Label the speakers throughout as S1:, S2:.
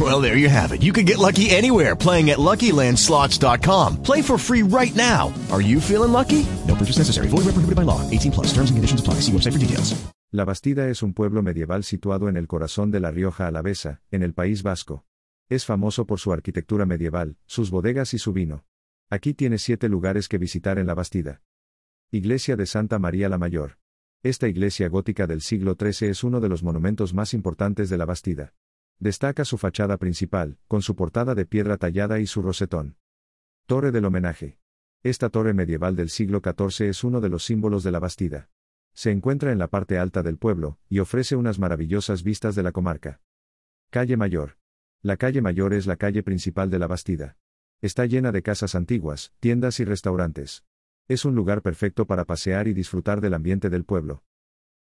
S1: Well, there you have it. You can get lucky anywhere playing at LuckyLandSlots.com. Play for free right now. Are you feeling lucky? No purchase necessary. Void where prohibited by law. 18 plus. Terms and conditions apply. See website for details.
S2: La Bastida es un pueblo medieval situado en el corazón de La Rioja Alavesa, en el País Vasco. Es famoso por su arquitectura medieval, sus bodegas y su vino. Aquí tiene siete lugares que visitar en la Bastida. Iglesia de Santa María la Mayor. Esta iglesia gótica del siglo XIII es uno de los monumentos más importantes de la Bastida. Destaca su fachada principal, con su portada de piedra tallada y su rosetón. Torre del Homenaje. Esta torre medieval del siglo XIV es uno de los símbolos de la Bastida. Se encuentra en la parte alta del pueblo, y ofrece unas maravillosas vistas de la comarca. Calle Mayor. La calle Mayor es la calle principal de la Bastida. Está llena de casas antiguas, tiendas y restaurantes. Es un lugar perfecto para pasear y disfrutar del ambiente del pueblo.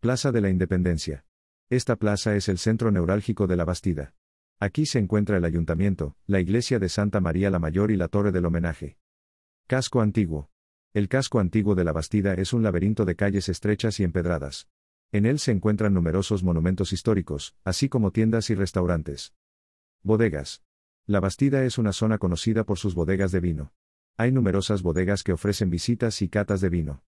S2: Plaza de la Independencia. Esta plaza es el centro neurálgico de la Bastida. Aquí se encuentra el ayuntamiento, la iglesia de Santa María la Mayor y la torre del homenaje. Casco antiguo. El casco antiguo de la Bastida es un laberinto de calles estrechas y empedradas. En él se encuentran numerosos monumentos históricos, así como tiendas y restaurantes. Bodegas. La Bastida es una zona conocida por sus bodegas de vino. Hay numerosas bodegas que ofrecen visitas y catas de vino.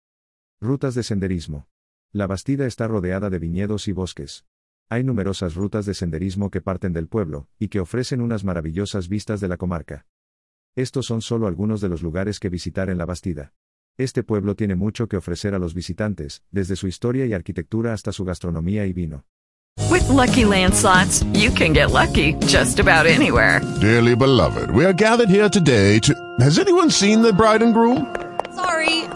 S2: Rutas de senderismo. La Bastida está rodeada de viñedos y bosques. Hay numerosas rutas de senderismo que parten del pueblo, y que ofrecen unas maravillosas vistas de la comarca. Estos son solo algunos de los lugares que visitar en la Bastida. Este pueblo tiene mucho que ofrecer a los visitantes, desde su historia y arquitectura hasta su gastronomía y vino.
S3: With lucky landslots, you can get lucky just about anywhere.
S4: Dearly beloved, we are gathered here today to. Has anyone seen the bride and groom?